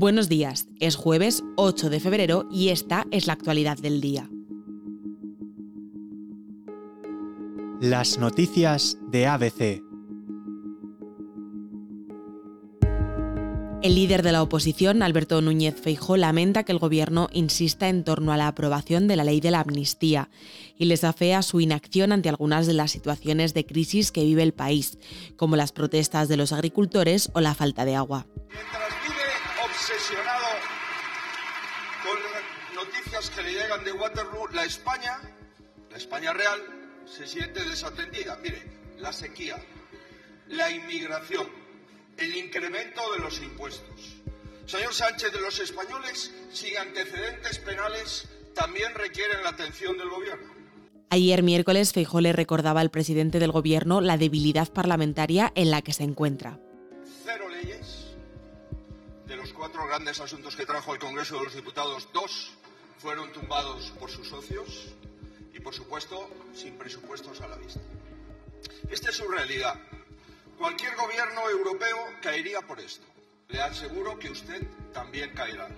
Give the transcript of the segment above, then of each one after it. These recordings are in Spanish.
Buenos días, es jueves 8 de febrero y esta es la actualidad del día. Las noticias de ABC. El líder de la oposición, Alberto Núñez Feijó, lamenta que el gobierno insista en torno a la aprobación de la ley de la amnistía y les afea su inacción ante algunas de las situaciones de crisis que vive el país, como las protestas de los agricultores o la falta de agua. Que le llegan de Waterloo, la España, la España real, se siente desatendida. Mire, la sequía, la inmigración, el incremento de los impuestos. Señor Sánchez, de los españoles sin antecedentes penales también requieren la atención del gobierno. Ayer miércoles Feijó le recordaba al presidente del gobierno la debilidad parlamentaria en la que se encuentra. De los cuatro grandes asuntos que trajo el Congreso de los Diputados, dos fueron tumbados por sus socios y, por supuesto, sin presupuestos a la vista. Esta es su realidad. Cualquier gobierno europeo caería por esto. Le aseguro que usted también caerá.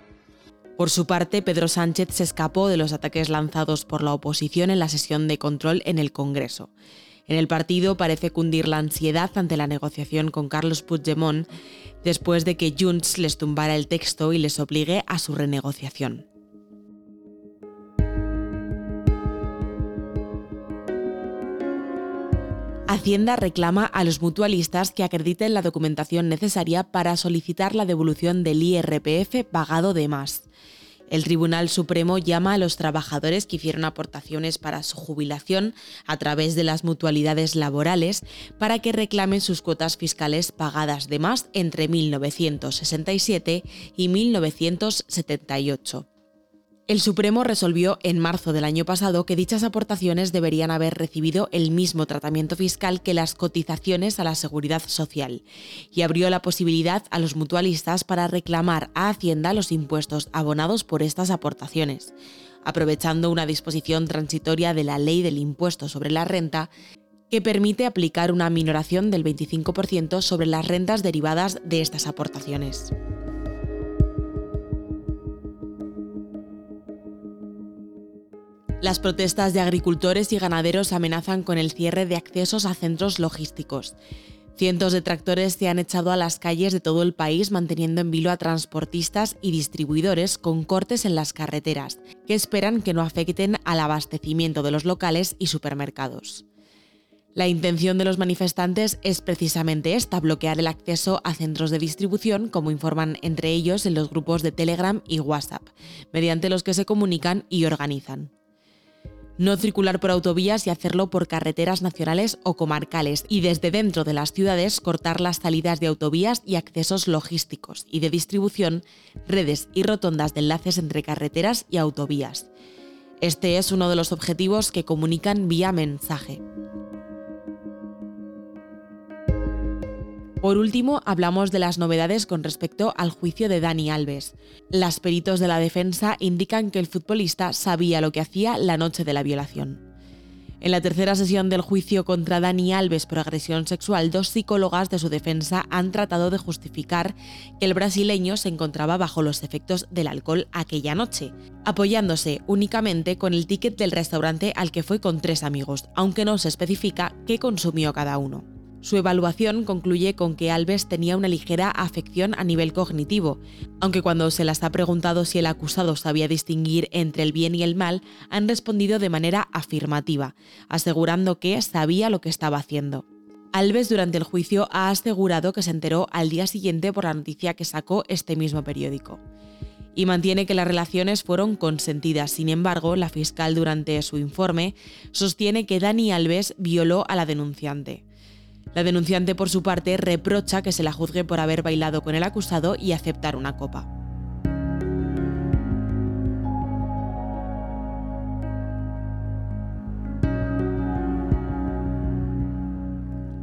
Por su parte, Pedro Sánchez se escapó de los ataques lanzados por la oposición en la sesión de control en el Congreso. En el partido parece cundir la ansiedad ante la negociación con Carlos Puigdemont después de que Junts les tumbara el texto y les obligue a su renegociación. Hacienda reclama a los mutualistas que acrediten la documentación necesaria para solicitar la devolución del IRPF pagado de más. El Tribunal Supremo llama a los trabajadores que hicieron aportaciones para su jubilación a través de las mutualidades laborales para que reclamen sus cuotas fiscales pagadas de más entre 1967 y 1978. El Supremo resolvió en marzo del año pasado que dichas aportaciones deberían haber recibido el mismo tratamiento fiscal que las cotizaciones a la seguridad social y abrió la posibilidad a los mutualistas para reclamar a Hacienda los impuestos abonados por estas aportaciones, aprovechando una disposición transitoria de la Ley del Impuesto sobre la Renta que permite aplicar una minoración del 25% sobre las rentas derivadas de estas aportaciones. Las protestas de agricultores y ganaderos amenazan con el cierre de accesos a centros logísticos. Cientos de tractores se han echado a las calles de todo el país manteniendo en vilo a transportistas y distribuidores con cortes en las carreteras, que esperan que no afecten al abastecimiento de los locales y supermercados. La intención de los manifestantes es precisamente esta, bloquear el acceso a centros de distribución, como informan entre ellos en los grupos de Telegram y WhatsApp, mediante los que se comunican y organizan no circular por autovías y hacerlo por carreteras nacionales o comarcales y desde dentro de las ciudades cortar las salidas de autovías y accesos logísticos y de distribución, redes y rotondas de enlaces entre carreteras y autovías. Este es uno de los objetivos que comunican vía mensaje. Por último, hablamos de las novedades con respecto al juicio de Dani Alves. Las peritos de la defensa indican que el futbolista sabía lo que hacía la noche de la violación. En la tercera sesión del juicio contra Dani Alves por agresión sexual, dos psicólogas de su defensa han tratado de justificar que el brasileño se encontraba bajo los efectos del alcohol aquella noche, apoyándose únicamente con el ticket del restaurante al que fue con tres amigos, aunque no se especifica qué consumió cada uno. Su evaluación concluye con que Alves tenía una ligera afección a nivel cognitivo, aunque cuando se las ha preguntado si el acusado sabía distinguir entre el bien y el mal, han respondido de manera afirmativa, asegurando que sabía lo que estaba haciendo. Alves durante el juicio ha asegurado que se enteró al día siguiente por la noticia que sacó este mismo periódico. Y mantiene que las relaciones fueron consentidas. Sin embargo, la fiscal durante su informe sostiene que Dani Alves violó a la denunciante. La denunciante, por su parte, reprocha que se la juzgue por haber bailado con el acusado y aceptar una copa.